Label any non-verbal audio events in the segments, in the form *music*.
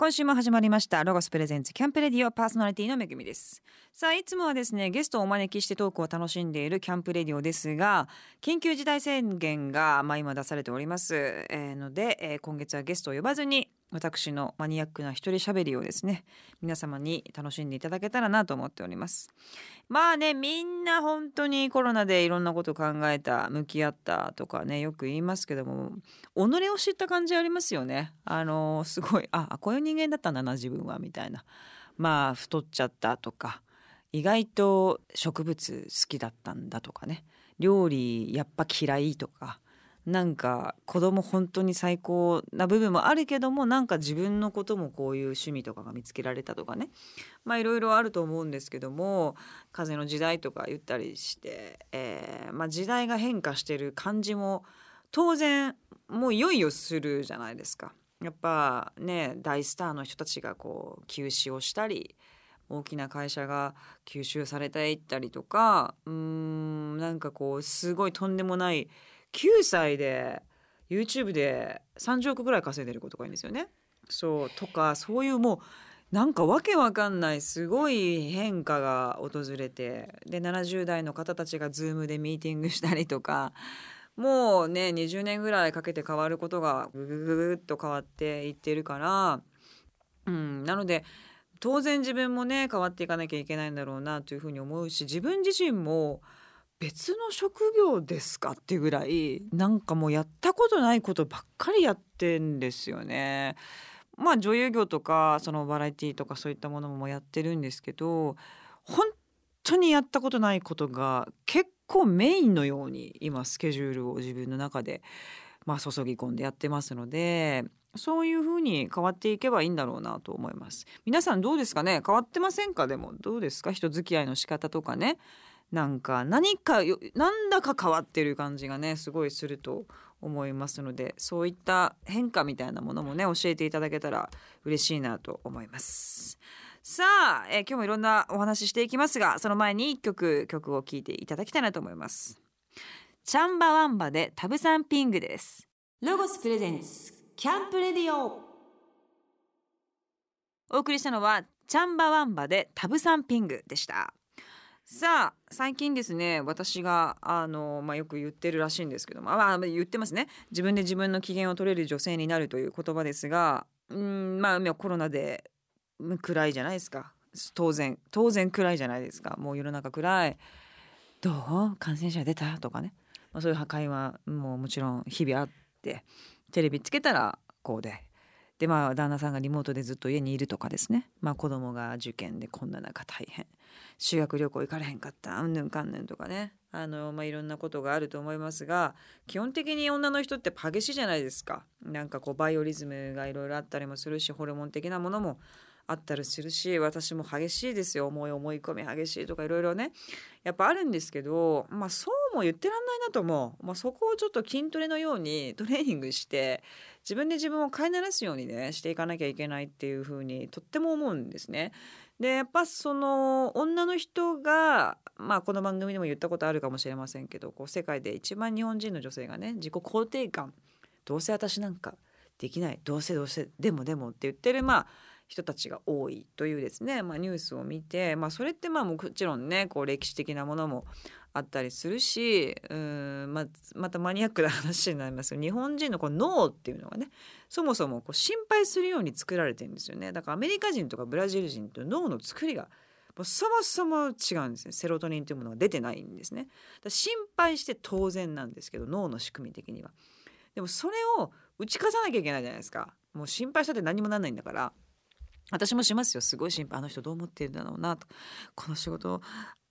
今週も始まりましたロゴスプレゼンツキャンプレディオパーソナリティのめぐみです。さあいつもはですねゲストをお招きしてトークを楽しんでいるキャンプレディオですが緊急事態宣言がまあ今出されております、えーので、えー今月はゲストを呼ばずに私のマニアックな一人喋りをですね皆様に楽しんでいただけたらなと思っております。まあねみんな本当にコロナでいろんなこと考えた向き合ったとかねよく言いますけども己を知った感じありますよね。あのすごいあこういう人間だったんだな自分はみたいな。まあ太っちゃったとか意外と植物好きだったんだとかね。料理やっぱ嫌いとかなんか子供本当に最高な部分もあるけどもなんか自分のこともこういう趣味とかが見つけられたとかねまあいろいろあると思うんですけども風の時代とか言ったりして、えーまあ、時代が変化してる感じも当然もういよいよするじゃないですか。やっぱね大スターの人たちがこう休止をしたり大きな会社が吸収されていったりとかうーんなんかこうすごいとんでもない9歳で YouTube で30億ぐらい稼いでる子とかいるんですよね。そうとかそういうもうなんかわけわかんないすごい変化が訪れてで70代の方たちが Zoom でミーティングしたりとかもうね20年ぐらいかけて変わることがぐぐぐぐっと変わっていってるから、うん、なので当然自分もね変わっていかなきゃいけないんだろうなというふうに思うし自分自身も別の職業ですかっていうぐらいなんかもうやったことないことばっかりやってんですよね。まあ女優業とかそのバラエティーとかそういったものもやってるんですけど本当にやったことないことが結構メインのように今スケジュールを自分の中でまあ注ぎ込んでやってますのでそういう風に変わっていけばいいんだろうなと思います。皆さんどうですかね？変わってませんか？でもどうですか？人付き合いの仕方とかね。なんか何かよなんだか変わってる感じがねすごいすると思いますのでそういった変化みたいなものもね教えていただけたら嬉しいなと思います。さあ、えー今日もいろんなお話ししていきますがその前に一曲曲を聴いていただきたいなと思います。チャンバワンバでタブサンピングです。ロゴスプレゼンツキャンプレディオ。お送りしたのはチャンバワンバでタブサンピングでしたさあ最近ですね私があの、まあ、よく言ってるらしいんですけども、まあ、言ってますね。自分で自分の機嫌を取れる女性になるという言葉ですがうんまあコロナで暗いじゃないですか。当然当然暗いじゃないですか。もう世の中暗い。どう？感染者出た？とかね、まあ、そういう破壊はもうもちろん日々あってテレビつけたらこうで。でまあ旦那さんがリモートでずっと家にいるとかですね。まあ子供が受験でこんな中大変。修学旅行行かれへんかった。うんぬんかんぬんとかね。あの、まあ、いろんなことがあると思いますが基本的に女の人って激しいじゃないですか。なんかこうバイオリズムがいろいろあったりもするしホルモン的なものもあったりするし私も激しいですよ。思い思い込み激しいとかいろいろね。やっぱあるんですけどまあそうも言ってらんないなと思う、まあ、そこをちょっと筋トレのようにトレーニングして自分で自分を飼いならすようにねしていかなきゃいけないっていうふうにとっても思うんですね。でやっぱその女の人がまあこの番組でも言ったことあるかもしれませんけどこう世界で一番日本人の女性がね自己肯定感どうせ私なんかできないどうせどうせでもでもって言ってるまあ人たちが多いというですね、まあ、ニュースを見て、まあ、それってまあもちろんねこう歴史的なものもあったりするしうん、ま、またマニアックな話になりますけど日本人のこの脳っていうのがねそもそもこう心配するように作られてるんですよね。だからアメリカ人とかブラジル人と脳の作りがもうそもそも違うんですね。セロトニンというものが出てないんですね。だ心配して当然なんですけど脳の仕組み的には。でもそれを打ち消さなきゃいけないじゃないですか。もう心配したって何もなんないんだから。私もしますよ。すごい心配あの人どう思ってるんだろうなと。この仕事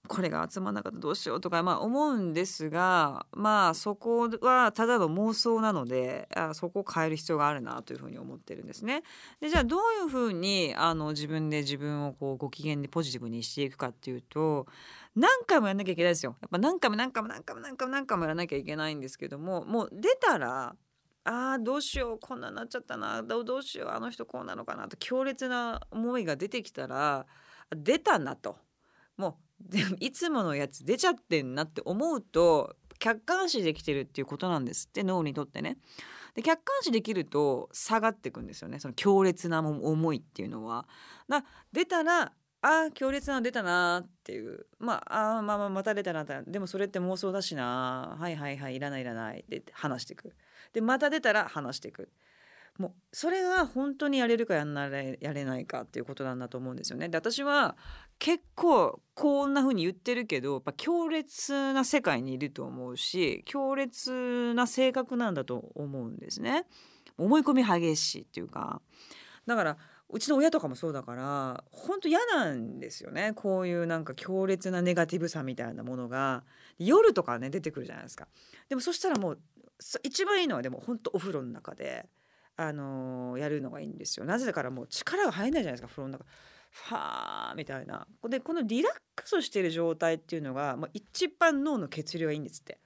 これが集まらなかったらどうしようとかまあ思うんですがまあそこはただの妄想なのであそこを変える必要があるなというふうに思ってるんですね。でじゃあどういうふうにあの自分で自分をこうご機嫌でポジティブにしていくかっていうと何回もやんなきゃいけないですよ。やっぱ何回も何回も何回も何回も何回もやらなきゃいけないんですけどももう出たらあーどうしようこんなになっちゃったなどうどうしようあの人こうなのかなと強烈な思いが出てきたら出たなともういつものやつ出ちゃってんなって思うと客観視できてるっていうことなんですって脳にとってね。で客観視できると下がっていくんですよね。その強烈な思いっていうのは。だ出たらあ強烈なの出たなっていう。まああまあまあまた出たなでもそれって妄想だしなはいはいはいいらないいらない。で話していく。でまた出たら話していく。もうそれが本当にやれるかやんなれやれないかっていうことなんだと思うんですよね。で私は結構こんな風に言ってるけどやっぱ強烈な世界にいると思うし強烈な性格なんだと思うんですね。思い込み激しいっていうか。だからうちの親とかもそうだから本当嫌なんですよね。こういうなんか強烈なネガティブさみたいなものが。夜とかね出てくるじゃないですか。でもそしたらもう一番いいのはでも本当お風呂の中で、あの、やるのがいいんですよ。なぜだからもう力が入んないじゃないですか風呂の中ファーみたいな。でこのリラックスしてる状態っていうのが、まあ、一番脳の血流がいいんですって。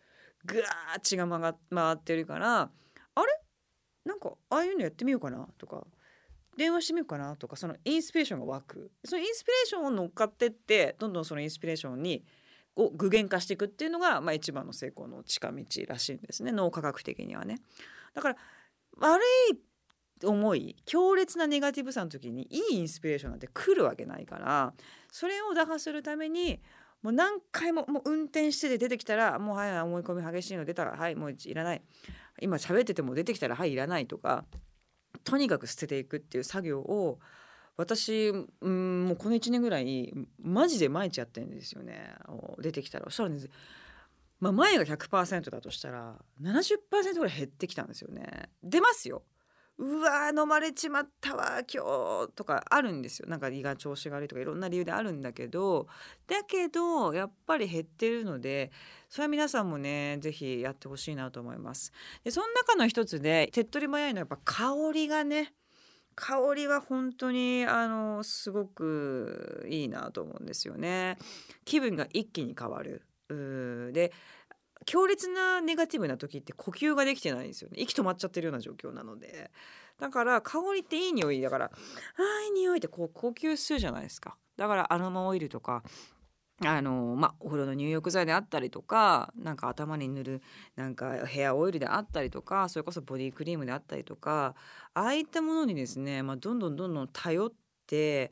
ぐわー血が回ってるからあれ？なんかああいうのやってみようかな？とか。電話してみようかな？とかそのインスピレーションが湧く。そのインスピレーションを乗っかってってどんどんそのインスピレーションにを具現化していくっていうのが、まあ、一番の成功の近道らしいんですね。脳科学的にはね。だから悪い思い強烈なネガティブさの時にいいインスピレーションなんて来るわけないからそれを打破するためにもう何回ももう運転してて出てきたらもうはい思い込み激しいの出たらはいもういらない。今喋ってても出てきたらはいいらないとかとにかく捨てていくっていう作業を私うんもうこの1年ぐらいマジで毎日やってるんですよね。出てきたら。そしたらね、まあ、前が100%だとしたら70%ぐらい減ってきたんですよね。出ますよ。うわ飲まれちまったわ今日とかあるんですよ。なんか胃が調子が悪いとかいろんな理由であるんだけど。だけどやっぱり減ってるのでそれは皆さんもね是非やってほしいなと思います。でその中の一つで手っ取り早いのはやっぱ香りがね香りは本当にあのすごくいいなと思うんですよね。気分が一気に変わる。で強烈なネガティブな時って呼吸ができてないんですよね。息止まっちゃってるような状況なので。だから香りっていい匂いだからああいい匂いってこう呼吸するじゃないですか。だからアロマオイルとかあのまあ、お風呂の入浴剤であったりとかなんか頭に塗るなんかヘアオイルであったりとかそれこそボディクリームであったりとかああいったものにですね、まあ、どんどんどんどん頼って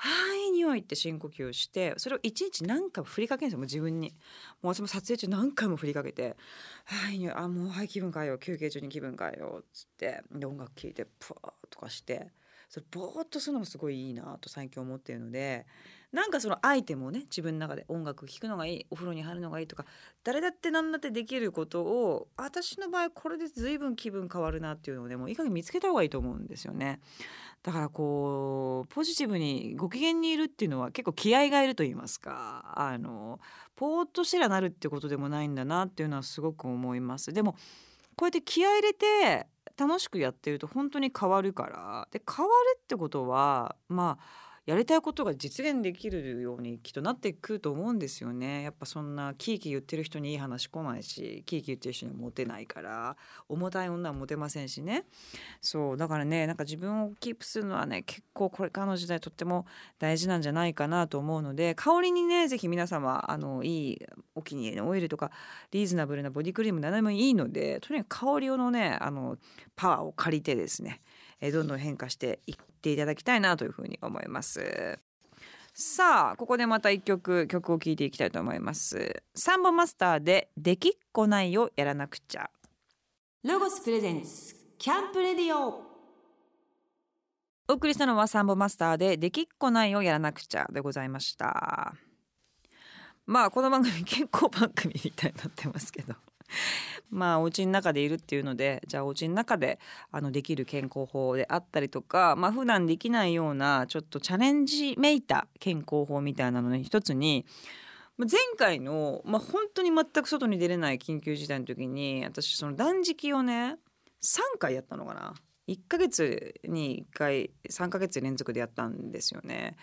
はい匂いって深呼吸してそれを一日何回も振りかけるんですよもう自分に。もう私も撮影中何回も振りかけて「はい匂いあもうはい気分変えよう休憩中に気分変えよう」っつってで音楽聴いてプワーとかしてそれぼーっとするのもすごいいいなと最近思ってるのでなんかそのアイテムをね自分の中で音楽聴くのがいいお風呂に入るのがいいとか誰だって何だってできることを私の場合これで随分気分変わるなっていうのをねもういい加減見つけた方がいいと思うんですよね。だからこうポジティブにご機嫌にいるっていうのは結構気合がいると言いますかあのポーっとしてらなるってことでもないんだなっていうのはすごく思います。でもこうやって気合入れて楽しくやってると本当に変わるからで変わるってことはまあやりたいことが実現できるようにきっとなってくると思うんですよね。やっぱそんなキーキー言ってる人にいい話来ないしキーキー言ってる人にモテないから重たい女はモテませんしね。そうだからねなんか自分をキープするのはね結構これからの時代とっても大事なんじゃないかなと思うので香りにね是非皆様あのいいお気に入りのオイルとかリーズナブルなボディクリーム何でもいいのでとにかく香りのねあのパワーを借りてですねえどんどん変化していっていただきたいなというふうに思います。さあここでまた一曲曲を聴いていきたいと思います。サンボマスターでできっこないをやらなくちゃ。ロゴスプレゼンスキャンプレディオお送りしたのはサンボマスターでできっこないをやらなくちゃでございました。まあこの番組健康番組みたいになってますけど *laughs* まあお家の中でいるっていうのでじゃあお家の中であのできる健康法であったりとかまあ普段できないようなちょっとチャレンジめいた健康法みたいなのの一つに前回の、まあ、本当に全く外に出れない緊急事態の時に私その断食をね3回やったのかな1ヶ月に1回3ヶ月連続でやったんですよね。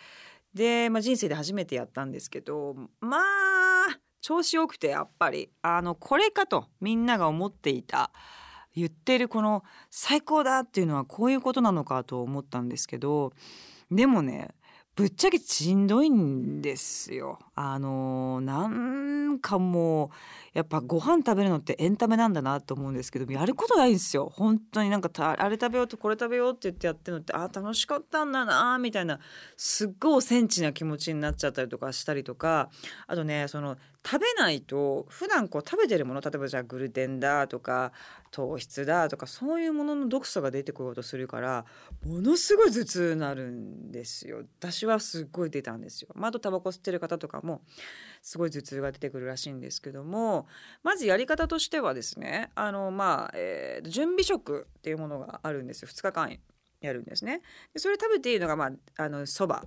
で、まあ、人生で初めてやったんですけどまあ調子よくてやっぱり。あのこれかとみんなが思っていた言ってるこの最高だっていうのはこういうことなのかと思ったんですけどでもねぶっちゃけしんどいんですよ。あのなんかもうやっぱご飯食べるのってエンタメなんだなと思うんですけどやることないんですよ。本当に。なんかあれ食べようとこれ食べようって言ってやってるのってあ楽しかったんだなみたいなすっごいセンチな気持ちになっちゃったりとかしたりとかあとねその食べないと普段こう食べてるもの例えばじゃあグルテンだとか糖質だとかそういうものの毒素が出てこようとするからものすごい頭痛になるんですよ。私はすっごい出たんですよ、まあ、あとタバコ吸ってる方とかもすごい頭痛が出てくるらしいんですけどもまずやり方としてはですねあのまあ、えー、準備食っていうものがあるんですよ。2日間やるんですね。でそれ食べていいのがまああのそば。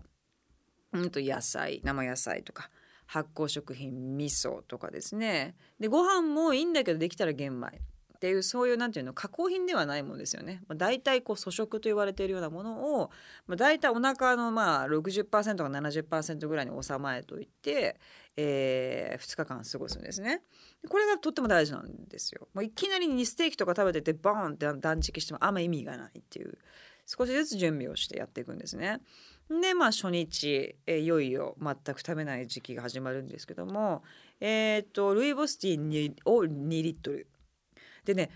うんと野菜生野菜とか。発酵食品味噌とかですねでご飯もいいんだけどできたら玄米っていうそういうなんていうの加工品ではないものですよね。まあ、大体こう粗食と言われているようなものを、まあ、大体お腹のまあ60%か70%ぐらいに収まえといて、えー、2日間過ごすんですね。これがとっても大事なんですよ。もういきなりにステーキとか食べててバーンって断食してもあんま意味がないっていう少しずつ準備をしてやっていくんですね。でまあ初日、え、いよいよ全く食べない時期が始まるんですけどもえっ、とルイボスティーを2リットル。でね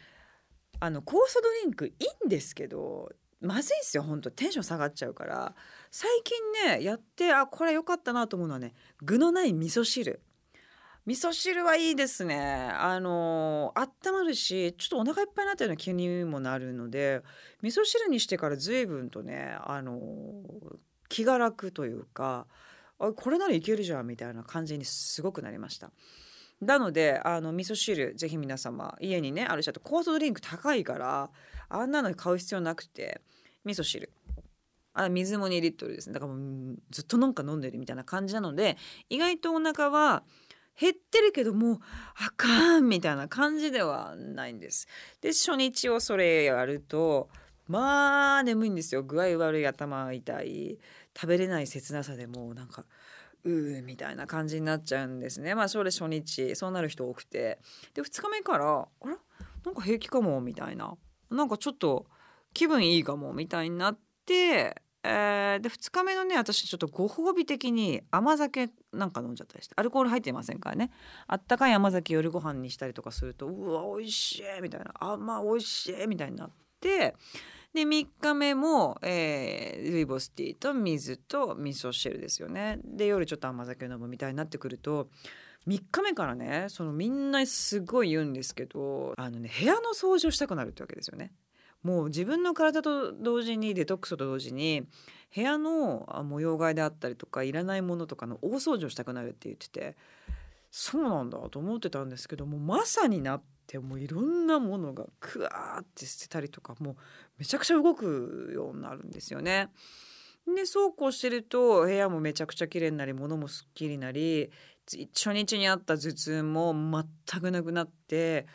あの酵素ドリンクいいんですけどまずいんですよ本当テンション下がっちゃうから。最近ねやってあこれ良かったなと思うのはね具のない味噌汁。味噌汁はいいですね。あの温まるしちょっとお腹いっぱいになったような気にもなるので味噌汁にしてから随分とねあの気が楽というかあこれならいけるじゃんみたいな感じにすごくなりました。なのであの味噌汁ぜひ皆様家にねあるしあと酵素ドリンク高いからあんなの買う必要なくて味噌汁あ水も2リットルですねだからもうずっとなんか飲んでるみたいな感じなので意外とお腹は減ってるけどもうあかんみたいな感じではないんです。で初日をそれやるとまあ眠いんですよ具合悪い頭痛い食べれない切なさでもうなんかうーみたいな感じになっちゃうんですね。まあそれ初日そうなる人多くて。で2日目からあらなんか平気かもみたいな。なんかちょっと気分いいかもみたいになって、えー、で2日目のね私ちょっとご褒美的に甘酒なんか飲んじゃったりして。アルコール入ってませんからね。あったかい甘酒夜ご飯にしたりとかするとうわ美味しいみたいな。あまあ美味しいみたいになってで3日目も、えー、ルイボスティーと水と味噌汁ですよねで夜ちょっと甘酒飲むみたいになってくると3日目からねそのみんなすごい言うんですけどあの、ね、部屋の掃除をしたくなるってわけですよね。もう自分の体と同時にデトックスと同時に部屋の模様替えであったりとかいらないものとかの大掃除をしたくなるって言っててそうなんだと思ってたんですけどもまさになってもういろんなものがクワーって捨てたりとかもうめちゃくちゃ動くようになるんですよね。でそうこうしてると部屋もめちゃくちゃ綺麗になり物もすっきりなり初日にあった頭痛も全くなくなって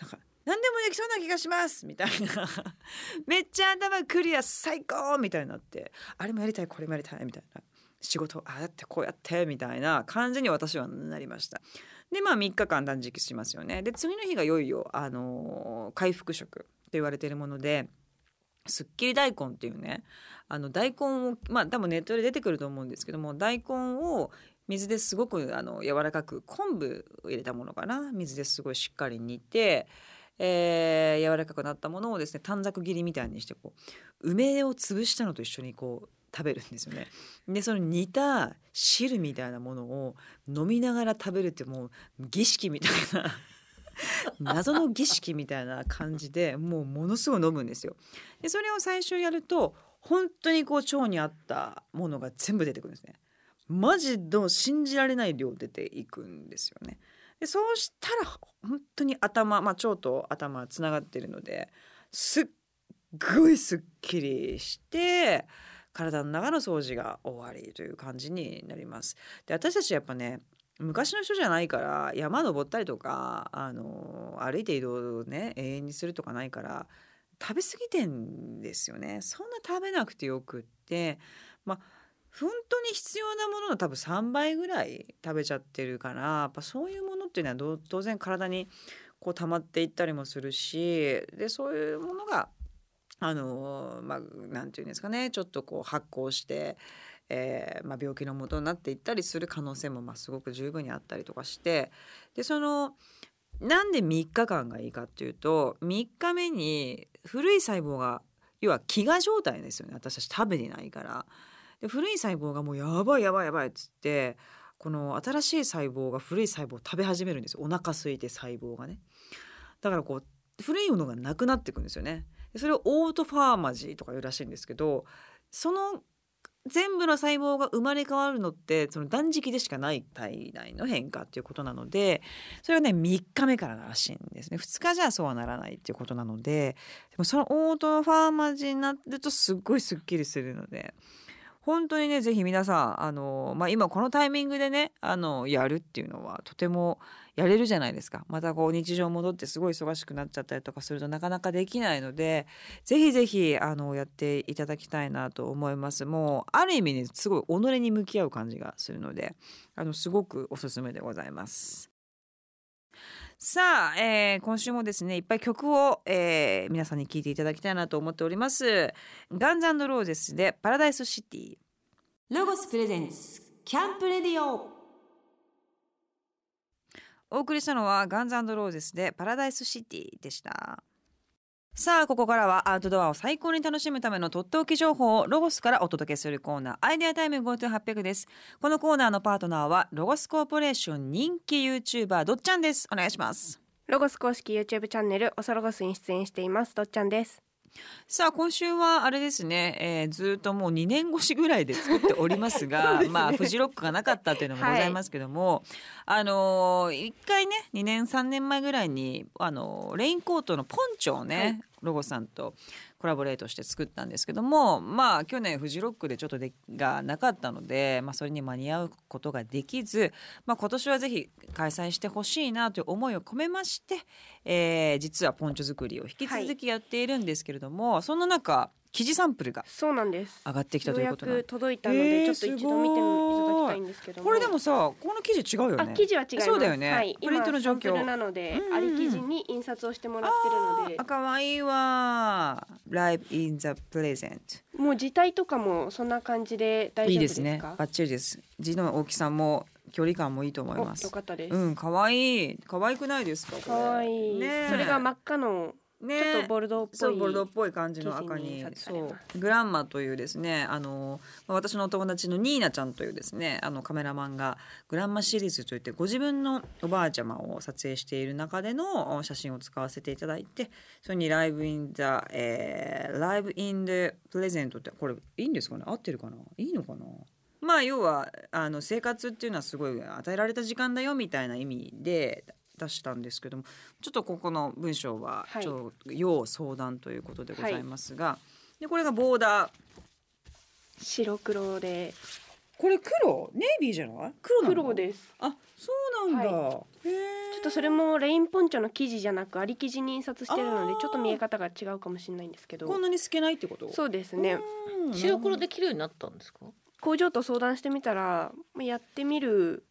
なんか何でもできそうな気がしますみたいな *laughs* めっちゃ頭クリア最高みたいになってあれもやりたいこれもやりたいみたいな仕事ああやってこうやってみたいな感じに私はなりました。でまあ3日間断食しますよね。で次の日がいよいよ、あのー、回復食と言われているものですっきり大根っていうねあの大根をまあ多分ネットで出てくると思うんですけども大根を水ですごくあの柔らかく昆布を入れたものかな水ですごいしっかり煮て、えー、柔らかくなったものをですね短冊切りみたいにしてこう梅を潰したのと一緒にこう食べるんですよね。でその煮た汁みたいなものを飲みながら食べるってもう儀式みたいな *laughs* 謎の儀式みたいな感じでもうものすごい飲むんですよ。でそれを最初やると本当にこう腸に合ったものが全部出てくるんですね。マジの信じられない量出ていくんですよね。でそうしたら本当に頭、まあ、腸と頭つながってるのですっごいすっきりして体の中の掃除が終わりという感じになります。で私たちやっぱね昔の人じゃないから山登ったりとかあの歩いて移動をね永遠にするとかないから食べ過ぎてんですよねそんな食べなくてよくってまあ本当に必要なものの多分3倍ぐらい食べちゃってるからやっぱそういうものっていうのは当然体にこう溜まっていったりもするしでそういうものがあのまあなんていうんですかねちょっとこう発酵してえーまあ、病気の元になっていったりする可能性もまあすごく十分にあったりとかしてでそのなんで3日間がいいかっていうと3日目に古い細胞が要は飢餓状態ですよね私たち食べてないから。で古い細胞がもうやばいやばいやばいっつってこの新しい細胞が古い細胞を食べ始めるんですよお腹空いて細胞がね。だからこう古いものがなくなっていくんですよね。それをオートファーマジーとか言うらしいんですけどその全部の細胞が生まれ変わるのってその断食でしかない体内の変化っていうことなのでそれはね3日目かららしいんですね。2日じゃそうはならないっていうことなのででもそのオートファーマジーになるとすっごいすっきりするので本当にねぜひ皆さんあの、まあ、今このタイミングでねあのやるっていうのはとてもやれるじゃないですかまたこう日常戻ってすごい忙しくなっちゃったりとかするとなかなかできないのでぜひぜひあのやっていただきたいなと思いますもうある意味ねすごい己に向き合う感じがするのであのすごくおすすめでございます。さあ、えー今週もですねいっぱい曲を、えー皆さんに聴いていただきたいなと思っております。ガンズローゼスでパラダイスシティ。ロゴスプレゼンツキャンプレディオ。お送りしたのはガンズローゼスでパラダイスシティでしたさあここからはアウトドアを最高に楽しむためのとっておき情報をロゴスからお届けするコーナーアイデアタイム GoTo800 です。このコーナーのパートナーはロゴスコーポレーション人気 YouTuber どっちゃんです。お願いします。ロゴス公式 YouTube チャンネルおそロゴスに出演していますどっちゃんです。さあ今週はあれですね、えーずっともう2年越しぐらいで作っておりますが *laughs* まあフジロックがなかったっていうのもございますけども、あのー一回ね2年3年前ぐらいにあのーレインコートのポンチョをね、はいロゴさんとコラボレートして作ったんですけどもまあ去年フジロックでちょっとでがなかったので、まあ、それに間に合うことができず、まあ、今年はぜひ開催してほしいなという思いを込めまして、えー実はポンチョ作りを引き続きやっているんですけれども、そんな中生地サンプルがそうなんです。上がってきたということ届いたのえーでちょっと一度見ていただきたいんですけども。これでもさこの生地違うよね。あ生地は違いそうだよね。はい、プリントの状況。なので、うんうんうん。あり生地に印刷をしてもらってるので。あ可愛いわ Live in the present もう字体とかもそんな感じで大いいで丈夫ですすかね。バッチリです。字の大きさも距離感もいいと思いおます。よかったです、うん可愛い。可愛くないですか？これ。かわいい、ねえ。それが真っ赤のね。ちょっとボルドーっぽいそうボルドーっぽい感じの赤にそう。グランマというですねあのまあ私のお友達のニーナちゃんというですねあのカメラマンがグランマシリーズといってご自分のおばあちゃまを撮影している中での写真を使わせていただいてそれにライブインザ、えー、ライブインでプレゼントってこれいいんですかね？合ってるかな？いいのかな？まあ要はあの生活っていうのはすごい与えられた時間だよみたいな意味で出したんですけどもちょっとここの文章ははい。ちょっと要相談ということでございますが、でこれがボーダー。白黒で。これ黒？ネイビーじゃない？黒なの？黒です。あそうなんだ、はへえちょっとそれもレインポンチョの生地じゃなくあり生地に印刷してるのでちょっと見え方が違うかもしれないんですけど。こんなに透けないってこと？そうですね。うん。白黒で綺麗になったんですか？工場と相談してみたらまあやってみるうん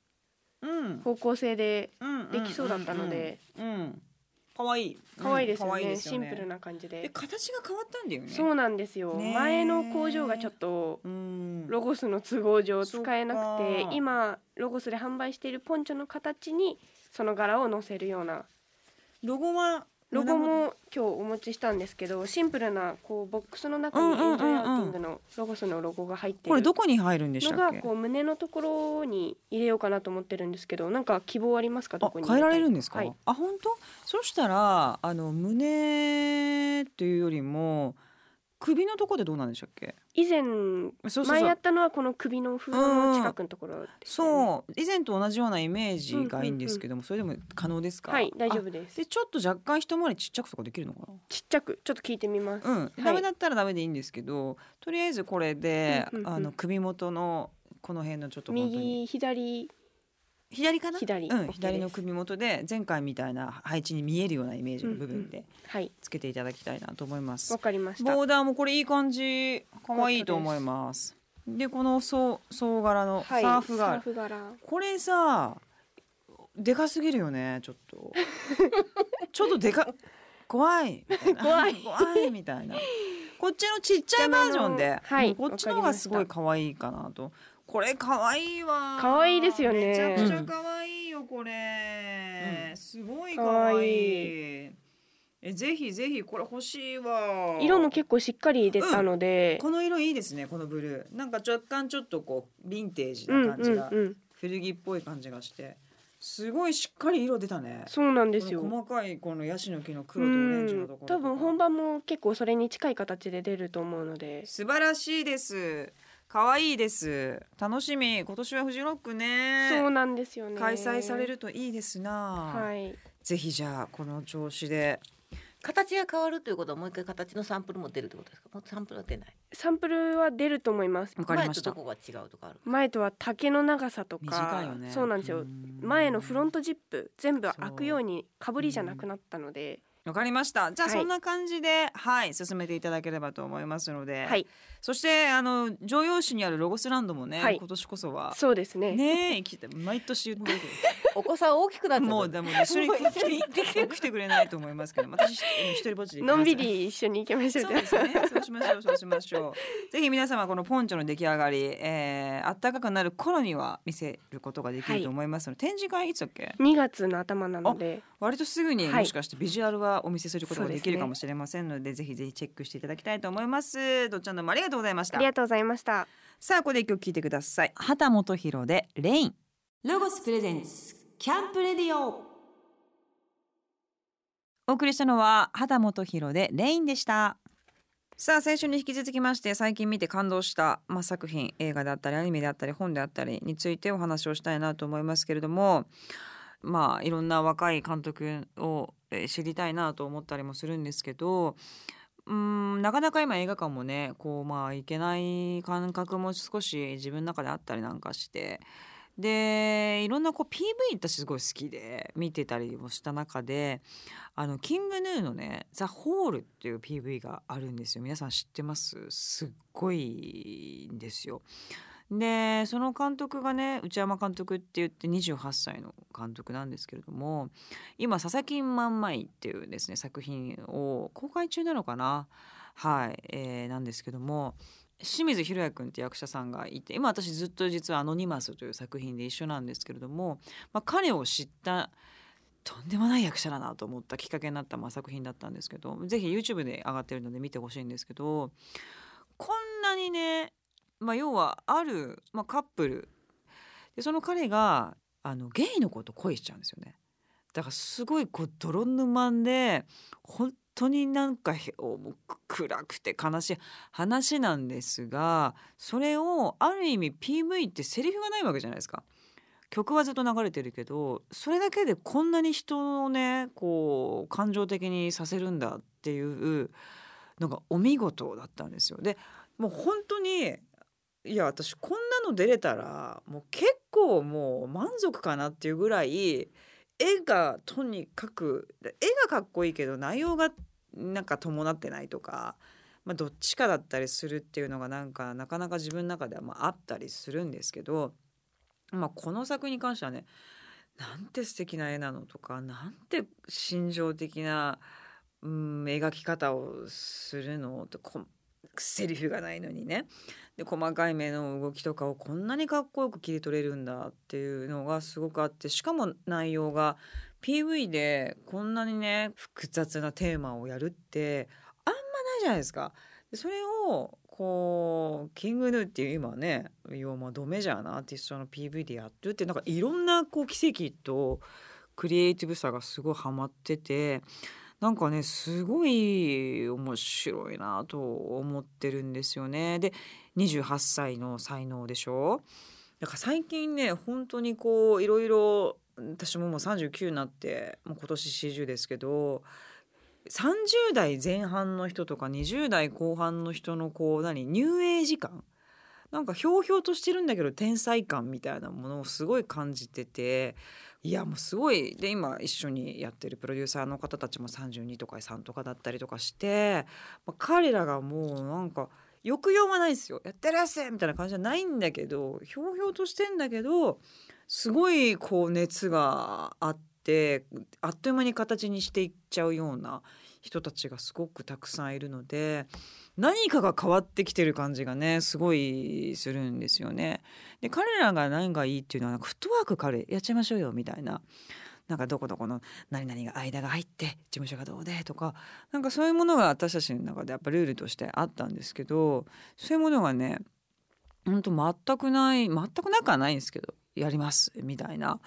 方向性でうんできそうだったので。可愛い。可愛いですよね,、シンプルな感じで。で形が変わったんだよね。そうなんですよ、前の工場がちょっとうん。ロゴスの都合上使えなくて今ロゴスで販売しているポンチョの形にその柄を載せるような。ロゴはロゴも今日お持ちしたんですけどシンプルなこうボックスの中にエンジョイアウティングのロゴスのロゴが入ってこれるどこに入るんでしたっけ？のがこう胸のところに入れようかなと思ってるんですけどなんか希望ありますか？どあこに？変えられるんですか、はい、あ本当？そしたらあの胸というよりも首のところでどうなんでしたっけ？以前前やったのはこの首の風の近くのところです、ね。そう。以前と同じようなイメージがいいんですけども、それでも可能ですか？はい大丈あ夫です。でちょっと若干一回りちっちゃくとかできるのかちっちゃくちょっと聞いてみます、なうん、はい。ダメだったらダメでいいんですけどとりあえずこれで、うんうんうん。あの首元のこの辺のちょっと右左左かな？左。うん左の首元で前回みたいな配置に見えるようなイメージの部分ではい。つけていただきたいなと思います。わかりました。ボーダーもこれいい感じ。可愛いと思います。でこの総総柄のサはい。ーフがある、サーフ柄。これさでかすぎるよねちょっと。*laughs* ちょっとでか怖い。怖い。*laughs* *laughs* 怖いみたいな。こっちのちっちゃいバージョンで、はい。こっちの方がすごい可愛いかなとこれ可愛いわ。可愛いですよね。めちゃくちゃ可愛いよこれ、うん。すごい可愛い。えぜひぜひこれ欲しいわ。色も結構しっかり出たので、この色いいですねこのブルー。なんか若干ちょっとこうヴィンテージうん、うなん感じが、うん古着っぽい感じがして。すごいしっかり色出たね。そうなんですよ。細かいこのヤシの木のう黒とオレンジのんところ多分本番も結構それに近い形で出ると思うので。素晴らしいです可愛いです。楽しみ。今年はフジロックね。そうなんですよね。開催されるといいですな、はい。ぜひじゃあこの調子で。形が変わるということはもう一回形のサンプルも出るってことですか？もうサンプルは出ない？サンプルは出ると思います。わかりました。前とどこが違うとかある前とは丈の長さとか。ね。そうなんですよ。ん。前のフロントジップ全部開くようにかぶりじゃなくなったのでわかりました。じゃあはい。そんな感じではい、進めていただければと思いますので、はい。そしてあの城陽市にあるロゴスランドもね、はい。今年こそはそうですね。ね毎年言ってる。*laughs* お子さん大きくなっちゃったもうでも一緒にもう一緒に来てくれないと思いますけど私一人ぼっちでのんびり一緒に行きましょう。そうですね。そうしましょう。そうしましょう。*laughs* ぜひ皆様このポンチョの出来上がり、えー、暖かくなる頃には見せることができると思いますので、展示会いつだっけ？2月の頭なので割とすぐにはいもしかしてビジュアルはお見せすることができるかもしれませんので、ぜひぜひチェックしていただきたいと思います。どっちゃんどうもありがとうございましたあり。がとうございましたさあここで一曲聴いてください。畑本博でレイン。ロゴスプレゼンツキャンプレディオ。お送りしたのは畑本博でレインでした。さあ先週に引き続きまして最近見て感動した、まあ、作品映画であったりアニメであったり本であったりについてお話をしたいなと思いますけれどもまあいろんな若い監督を知りたいなと思ったりもするんですけどうんなかなか今映画館もねこうまあ行けない感覚も少し自分の中であったりなんかしてでいろんなこう PV 私すごい好きで見てたりもした中であのキングヌーのね「ザ・ホールっていう PV があるんですよ皆さん知ってます？すっごいんですよ。でその監督がね内山監督って言って28歳の監督なんですけれども今「佐々木万枚」っていうですね作品を公開中なのかな？はい、えーなんですけども清水宏也君って役者さんがいて今私ずっと実は「アノニマス」という作品で一緒なんですけれども、まあ、彼を知ったとんでもない役者だなと思ったきっかけになったまあ作品だったんですけどぜひ YouTube で上がってるので見てほしいんですけどこんなにね、まあ、要はある、まあ、カップルでその彼があのゲイの子と恋しちゃうんですよね。だからすごいこう泥沼で本当になんか暗くて悲しい話なんですがそれをある意味 PV ってセリフがないわけじゃないですか。曲はずっと流れてるけどそれだけでこんなに人をねこう感情的にさせるんだっていうのがお見事だったんですよ。でもう本当にいや私こんなの出れたらもう結構もう満足かなっていうぐらい絵がとにかく絵がかっこいいけど内容がなんか伴ってないとか、まあ、どっちかだったりするっていうのがなんかなかなか自分の中ではまああったりするんですけど、まあ、この作品に関してはねなんて素敵な絵なのとかなんて心情的な、うん、描き方をするのとこセリフがないのにねで細かい目の動きとかをこんなにかっこよく切り取れるんだっていうのがすごくあってしかも内容が PV でこんなにね複雑なテーマをやるってあんまないじゃないですか。それをこうキングヌーっていう今ね要はドメジャーなアーティストの PV でやってるってなんかいろんなこう奇跡とクリエイティブさがすごいハマっててなんかねすごい面白いなと思ってるんですよね。で28歳の才能でしょ？だから最近ね本当にこういろいろ私ももう39になってもう今年40ですけど30代前半の人とか20代後半の人のこう何ニューエイジ感なんかひょうひょうとしてるんだけど天才感みたいなものをすごい感じてていやもうすごい。で今一緒にやってるプロデューサーの方たちも32とか3とかだったりとかして、まあ、彼らがもうなんか抑揚はないですよ。やってらっしゃいみたいな感じじゃないんだけどひょうひょうとしてんだけどすごいこう熱があってあっという間に形にしていっちゃうような人たちがすごくたくさんいるので何かが変わってきてる感じがねすごいするんですよね。で彼らが何がいいっていうのはなんかフットワーク彼やっちゃいましょうよみたいな。なんかどこどこの何々が間が入って事務所がどうでとかなんかそういうものが私たちの中でやっぱルールとしてあったんですけどそういうものがね本当全くない全くなくはないんですけどやりますみたいな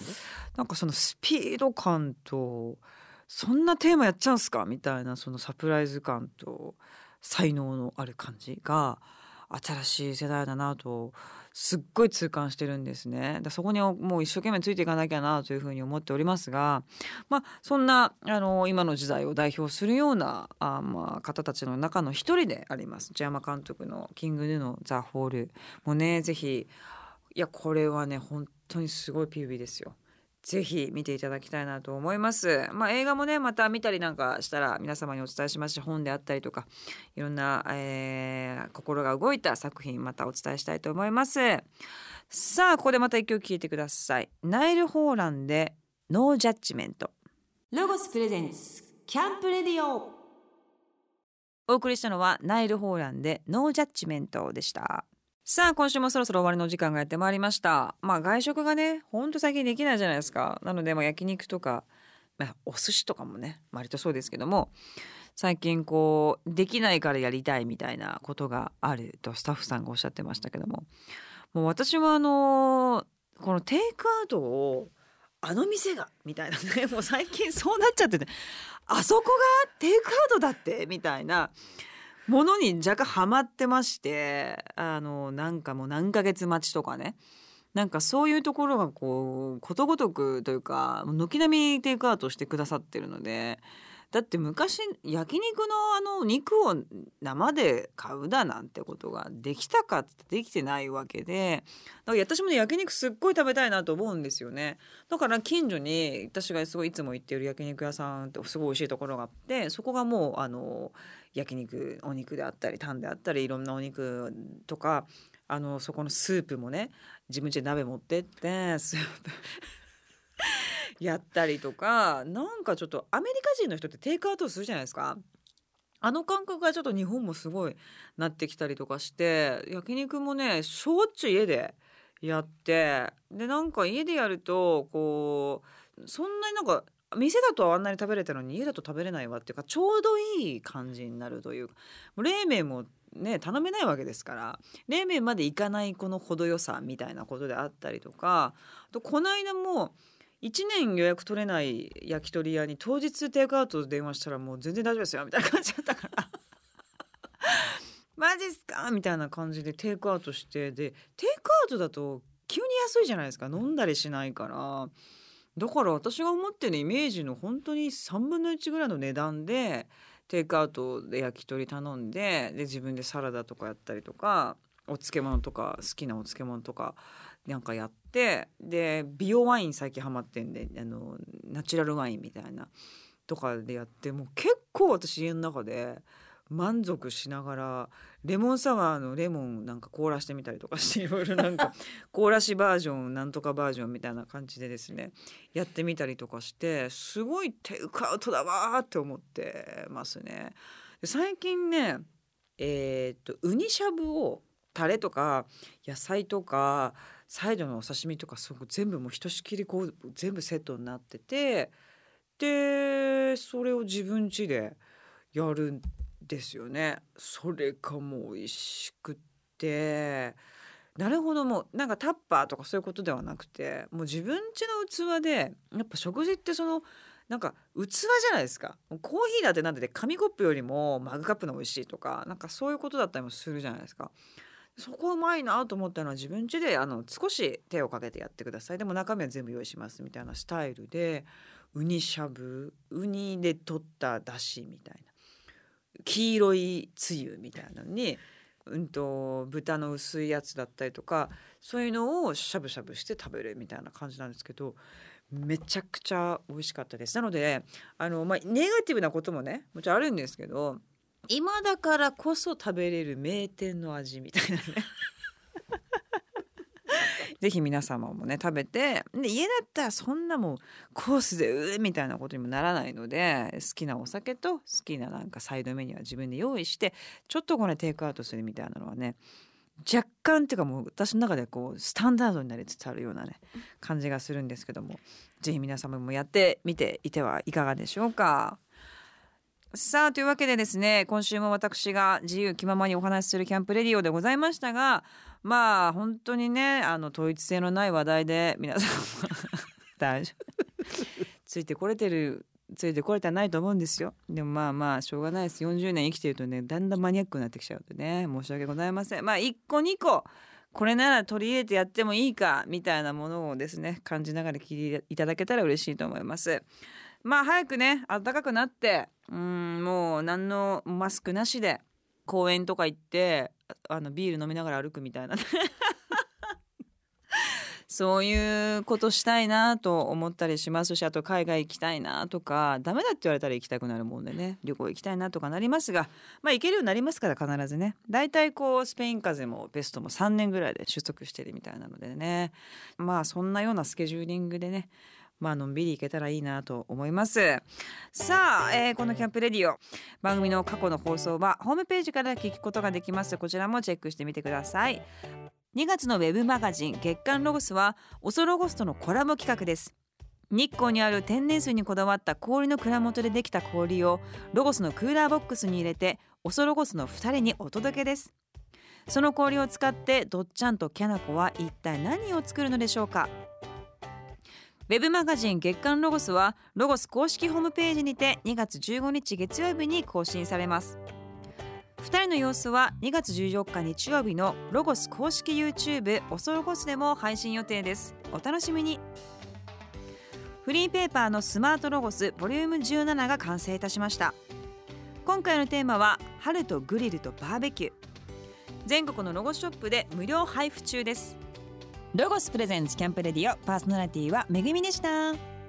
なんかそのスピード感とそんなテーマやっちゃうんすか？みたいなそのサプライズ感と才能のある感じが新しい世代だなとすっごい痛感してるんですね。だそこにもう一生懸命ついていかなきゃなというふうに思っておりますがまあそんなあの今の時代を代表するようなあ、まあ、方たちの中の一人であります。内山監督の「キングヌーのザ・ホール」もねぜひいやこれはね本当にすごい PV ですよ。ぜひ見ていただきたいなと思います。まあ、映画もねまた見たりなんかしたら皆様にお伝えしますし本であったりとかいろんな、えー、心が動いた作品またお伝えしたいと思います。さあここでまた一曲聴いてください。ナイル・ホーランでノージャッジメント。ロゴスプレゼンツキャンプレディオお送りしたのはナイル・ホーランでノージャッジメントでした。さあ今週もそろそろ終わりの時間がやってまいりました。まあ外食がねほんと最近できないじゃないですか。なのでまあ焼肉とか、まあ、お寿司とかもね割とそうですけども最近こうできないからやりたいみたいなことがあるとスタッフさんがおっしゃってましたけども。もう私はあのこのテイクアウトをあの店がみたいなね *laughs* もう最近そうなっちゃっててあそこがテイクアウトだってみたいなものに若干ハマってましてあのなんかもう何ヶ月待ちとかね。なんかそういうところがこうことごとくというか軒並みテイクアウトしてくださってるのでだって昔焼肉のあの肉を生で買うだなんてことができたかってできてないわけでだから私もね焼肉すっごい食べたいなと思うんですよね。だから近所に私がすごいいつも行っている焼肉屋さんってすごい美味しいところがあってそこがもうあの焼肉お肉であったりタンであったりいろんなお肉とかあのそこのスープもね自分家で鍋持ってってスープ *laughs* やったりとかなんかちょっとアメリカ人の人ってテイクアウトするじゃないですか。あの感覚がちょっと日本もすごいなってきたりとかして焼肉もねしょっちゅう家でやってでなんか家でやるとこうそんなになんか店だとあんなに食べれたのに家だと食べれないわっていうかちょうどいい感じになるというか冷麺もね頼めないわけですから冷麺までいかないこの程よさみたいなことであったりとかあとこの間も1年予約取れない焼き鳥屋に当日テイクアウト電話したらもう全然大丈夫ですよみたいな感じだったから *laughs* マジっすかみたいな感じでテイクアウトしてでテイクアウトだと急に安いじゃないですか飲んだりしないから。だから私が思ってるイメージの本当に3分の1ぐらいの値段でテイクアウトで焼き鳥頼んでで自分でサラダとかやったりとかお漬物とか好きなお漬物とかなんかやってで美容ワイン最近ハマってんであのナチュラルワインみたいなとかでやってもう結構私家の中で満足しながらレモンサワーのレモンなんか凍らしてみたりとかして *laughs* いろいろなんか凍らしバージョンなんとかバージョンみたいな感じでですねやってみたりとかしてすごいテイクアウトだわって思ってますね。最近ねえー、っとウニしゃぶをタレとか野菜とかサイドのお刺身とかすごく全部もうひとしきりこう全部セットになっててでそれを自分家でやるんですよね。それがもう美味しくて。なるほどもうなんかタッパーとかそういうことではなくてもう自分家の器でやっぱ食事ってそのなんか器じゃないですか。コーヒーだってなんで紙コップよりもマグカップの美味しいとかなんかそういうことだったりもするじゃないですか。そこうまいなと思ったのは自分家であの少し手をかけてやってくださいでも中身は全部用意しますみたいなスタイルでウニしゃぶウニで取っただしみたいな黄色いつゆみたいなのに、うんと、豚の薄いやつだったりとかそういうのをしゃぶしゃぶして食べるみたいな感じなんですけどめちゃくちゃ美味しかったです。なのであの、まあ、ネガティブなこともねもちろんあるんですけど今だからこそ食べれる名店の味みたいなね *laughs* ぜひ皆様もね食べてで家だったらそんなもうコースでうーみたいなことにもならないので好きなお酒と好きななんかサイドメニューは自分で用意してちょっとこれテイクアウトするみたいなのはね若干っていうかもう私の中でこうスタンダードになりつつあるようなね感じがするんですけどもぜひ皆様もやってみていてはいかがでしょうか？さあというわけでですね今週も私が自由気ままにお話しするキャンプレディオでございましたがまあ本当にねあの統一性のない話題で皆さん *laughs* 大丈夫。ついてこれてるついてこれてはないと思うんですよ。でもまあまあしょうがないです。40年生きてるとねだんだんマニアックになってきちゃうとね申し訳ございません。まあ1個2個これなら取り入れてやってもいいかみたいなものをですね感じながら聞いていただけたら嬉しいと思います。まあ早くね暖かくなってうんもう何のマスクなしで公園とか行ってあのビール飲みながら歩くみたいな。*laughs* そういうことしたいなと思ったりしますしあと海外行きたいなとかダメだって言われたら行きたくなるもんでね旅行行きたいなとかなりますがまあ行けるようになりますから必ずね。大体こうスペイン風邪もベストも3年ぐらいで収束してるみたいなのでね。まあそんなようなスケジューリングでねまあのんびり行けたらいいなと思います。さあ、えーこのキャンプレディオ。番組の過去の放送はホームページから聞くことができます。こちらもチェックしてみてください。2月のウェブマガジン月刊ロゴスはオソロゴスとのコラボ企画です。日光にある天然水にこだわった氷の蔵元でできた氷をロゴスのクーラーボックスに入れてオソロゴスの2人にお届けです。その氷を使ってどっちゃんとキャナコは一体何を作るのでしょうか。ウェブマガジン月刊ロゴスはロゴス公式ホームページにて2月15日月曜日に更新されます。2人の様子は2月14日日曜日のロゴス公式 YouTube オソロゴスでも配信予定です。お楽しみに。フリーペーパーのスマートロゴスボリューム17が完成いたしました。今回のテーマは春とグリルとバーベキュー。全国のロゴショップで無料配布中です。ロゴスプレゼンツキャンプレディオパーソナリティはめぐみでした。